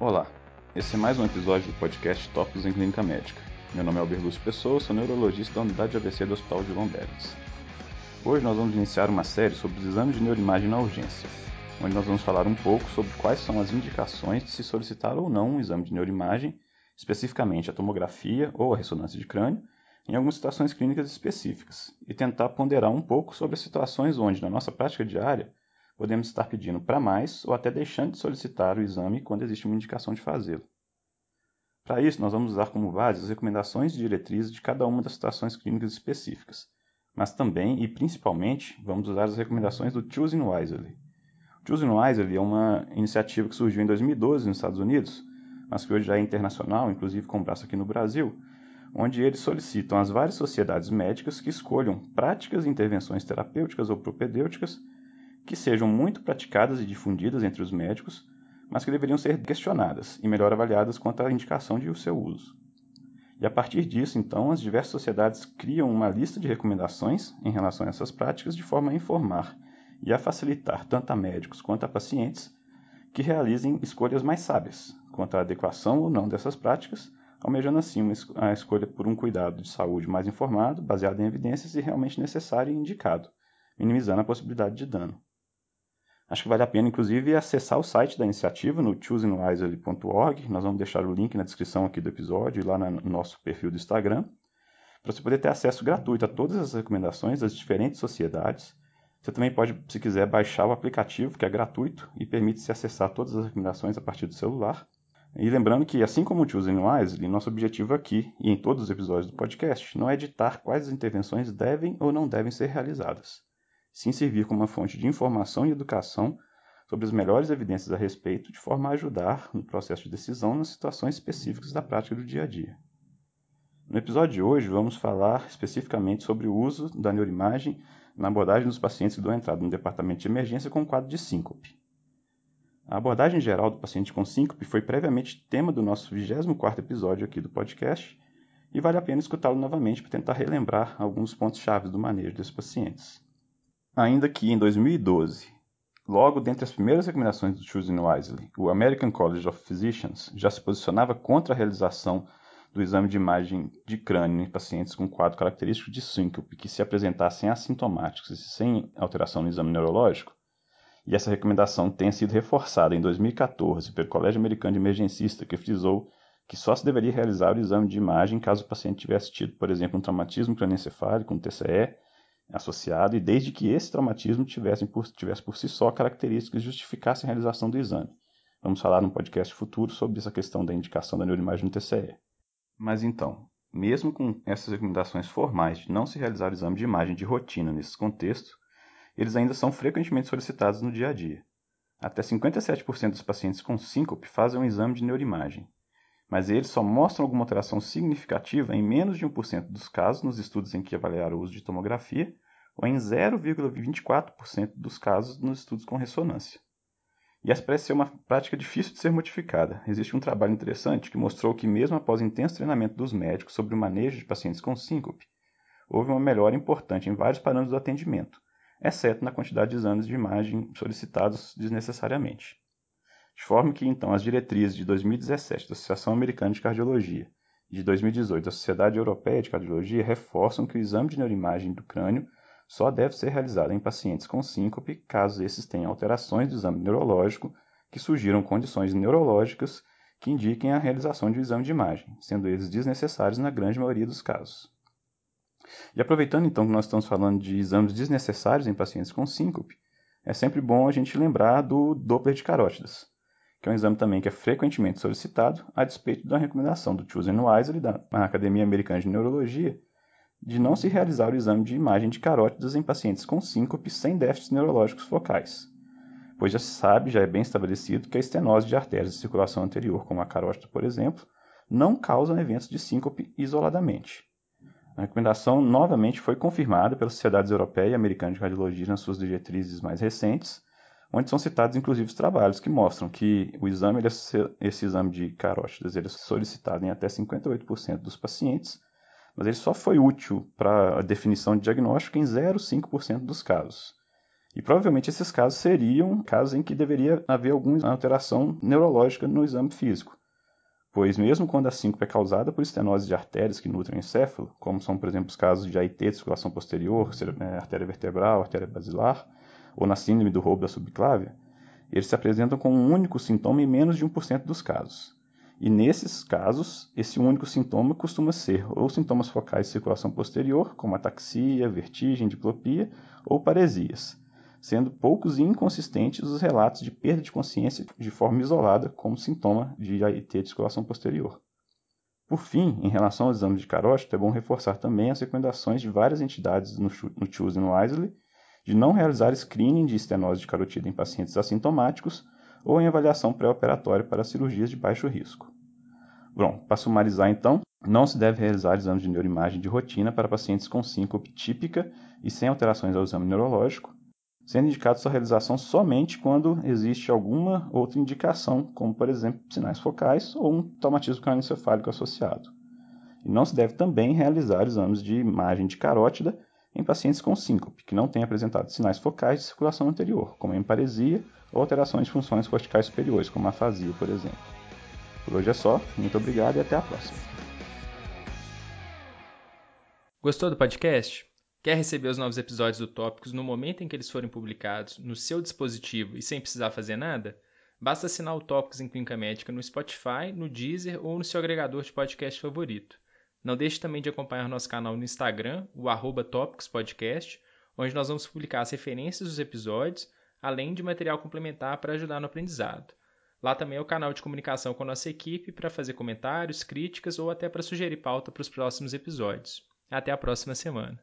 Olá, esse é mais um episódio do podcast Tópicos em Clínica Médica. Meu nome é Alberto Pessoa, sou neurologista da unidade de ABC do Hospital de Lombardes. Hoje nós vamos iniciar uma série sobre os exames de neuroimagem na urgência, onde nós vamos falar um pouco sobre quais são as indicações de se solicitar ou não um exame de neuroimagem, especificamente a tomografia ou a ressonância de crânio, em algumas situações clínicas específicas, e tentar ponderar um pouco sobre as situações onde, na nossa prática diária, podemos estar pedindo para mais ou até deixando de solicitar o exame quando existe uma indicação de fazê-lo. Para isso, nós vamos usar como base as recomendações e diretrizes de cada uma das situações clínicas específicas, mas também e principalmente vamos usar as recomendações do Choosing Wisely. O Choosing Wisely é uma iniciativa que surgiu em 2012 nos Estados Unidos, mas que hoje já é internacional, inclusive com braço aqui no Brasil, onde eles solicitam às várias sociedades médicas que escolham práticas e intervenções terapêuticas ou propedêuticas que sejam muito praticadas e difundidas entre os médicos, mas que deveriam ser questionadas e melhor avaliadas quanto à indicação de seu uso. E a partir disso, então, as diversas sociedades criam uma lista de recomendações em relação a essas práticas de forma a informar e a facilitar tanto a médicos quanto a pacientes que realizem escolhas mais sábias quanto à adequação ou não dessas práticas, almejando assim a escolha por um cuidado de saúde mais informado, baseado em evidências e realmente necessário e indicado, minimizando a possibilidade de dano. Acho que vale a pena, inclusive, acessar o site da iniciativa no choosingwisely.org. Nós vamos deixar o link na descrição aqui do episódio e lá no nosso perfil do Instagram, para você poder ter acesso gratuito a todas as recomendações das diferentes sociedades. Você também pode, se quiser, baixar o aplicativo, que é gratuito e permite se acessar todas as recomendações a partir do celular. E lembrando que, assim como o Choosing Wisely, nosso objetivo aqui e em todos os episódios do podcast não é ditar quais intervenções devem ou não devem ser realizadas sim servir como uma fonte de informação e educação sobre as melhores evidências a respeito, de forma a ajudar no processo de decisão nas situações específicas da prática do dia a dia. No episódio de hoje, vamos falar especificamente sobre o uso da neuroimagem na abordagem dos pacientes que dão entrada no departamento de emergência com quadro de síncope. A abordagem geral do paciente com síncope foi previamente tema do nosso 24º episódio aqui do podcast, e vale a pena escutá-lo novamente para tentar relembrar alguns pontos chave do manejo desses pacientes. Ainda que em 2012, logo dentre as primeiras recomendações do Choosing Wisely, o American College of Physicians já se posicionava contra a realização do exame de imagem de crânio em pacientes com quadro característico de síncope que se apresentassem assintomáticos e sem alteração no exame neurológico, e essa recomendação tenha sido reforçada em 2014 pelo Colégio Americano de Emergencista, que frisou que só se deveria realizar o exame de imagem caso o paciente tivesse tido, por exemplo, um traumatismo cranioencefálico, um TCE, associado e desde que esse traumatismo tivesse por, tivesse por si só características que justificassem a realização do exame. Vamos falar num podcast futuro sobre essa questão da indicação da neuroimagem no TCE. Mas então, mesmo com essas recomendações formais de não se realizar o exame de imagem de rotina nesses contextos, eles ainda são frequentemente solicitados no dia a dia. Até 57% dos pacientes com síncope fazem um exame de neuroimagem, mas eles só mostram alguma alteração significativa em menos de 1% dos casos nos estudos em que avaliaram o uso de tomografia, ou em 0,24% dos casos nos estudos com ressonância. E essa parece ser uma prática difícil de ser modificada. Existe um trabalho interessante que mostrou que, mesmo após intenso treinamento dos médicos sobre o manejo de pacientes com síncope, houve uma melhora importante em vários parâmetros do atendimento, exceto na quantidade de exames de imagem solicitados desnecessariamente. De forma que, então, as diretrizes de 2017 da Associação Americana de Cardiologia e de 2018 da Sociedade Europeia de Cardiologia reforçam que o exame de neuroimagem do crânio só deve ser realizado em pacientes com síncope caso esses tenham alterações do exame neurológico que sugiram condições neurológicas que indiquem a realização de um exame de imagem, sendo eles desnecessários na grande maioria dos casos. E aproveitando então que nós estamos falando de exames desnecessários em pacientes com síncope, é sempre bom a gente lembrar do Doppler de carótidas, que é um exame também que é frequentemente solicitado, a despeito da recomendação do Chosen Wisely, da Academia Americana de Neurologia, de não se realizar o exame de imagem de carótidas em pacientes com síncope sem déficits neurológicos focais, pois já se sabe, já é bem estabelecido, que a estenose de artérias de circulação anterior, como a carótida, por exemplo, não causam eventos de síncope isoladamente. A recomendação novamente foi confirmada pelas sociedades europeia e americana de cardiologia nas suas diretrizes mais recentes, onde são citados inclusive os trabalhos que mostram que o exame, esse exame de carótidas, ele é solicitado em até 58% dos pacientes, mas ele só foi útil para a definição de diagnóstico em 0,5% dos casos. E provavelmente esses casos seriam casos em que deveria haver alguma alteração neurológica no exame físico. Pois mesmo quando a síncope é causada por estenose de artérias que nutrem o encéfalo, como são, por exemplo, os casos de AIT de circulação posterior, né, artéria vertebral, artéria basilar, ou na síndrome do roubo da subclávia, eles se apresentam com um único sintoma em menos de 1% dos casos. E nesses casos, esse único sintoma costuma ser ou sintomas focais de circulação posterior, como ataxia, vertigem, diplopia, ou paresias, sendo poucos e inconsistentes os relatos de perda de consciência de forma isolada como sintoma de AIT de circulação posterior. Por fim, em relação ao exame de carótida, é bom reforçar também as recomendações de várias entidades no CHOOSE e no de não realizar screening de estenose de carotida em pacientes assintomáticos ou em avaliação pré-operatória para cirurgias de baixo risco. Bom, para sumarizar então, não se deve realizar exames de neuroimagem de rotina para pacientes com síncope típica e sem alterações ao exame neurológico, sendo indicado sua realização somente quando existe alguma outra indicação, como por exemplo sinais focais ou um traumatismo crânioencefálico associado. E não se deve também realizar exames de imagem de carótida em pacientes com síncope, que não têm apresentado sinais focais de circulação anterior, como emparesia ou alterações de funções corticais superiores, como afasia, por exemplo. Por hoje é só, muito obrigado e até a próxima. Gostou do podcast? Quer receber os novos episódios do Tópicos no momento em que eles forem publicados, no seu dispositivo e sem precisar fazer nada? Basta assinar o Tópicos em Clínica Médica no Spotify, no Deezer ou no seu agregador de podcast favorito. Não deixe também de acompanhar nosso canal no Instagram, o arroba Podcast, onde nós vamos publicar as referências dos episódios, além de material complementar para ajudar no aprendizado. Lá também é o canal de comunicação com a nossa equipe para fazer comentários, críticas ou até para sugerir pauta para os próximos episódios. Até a próxima semana.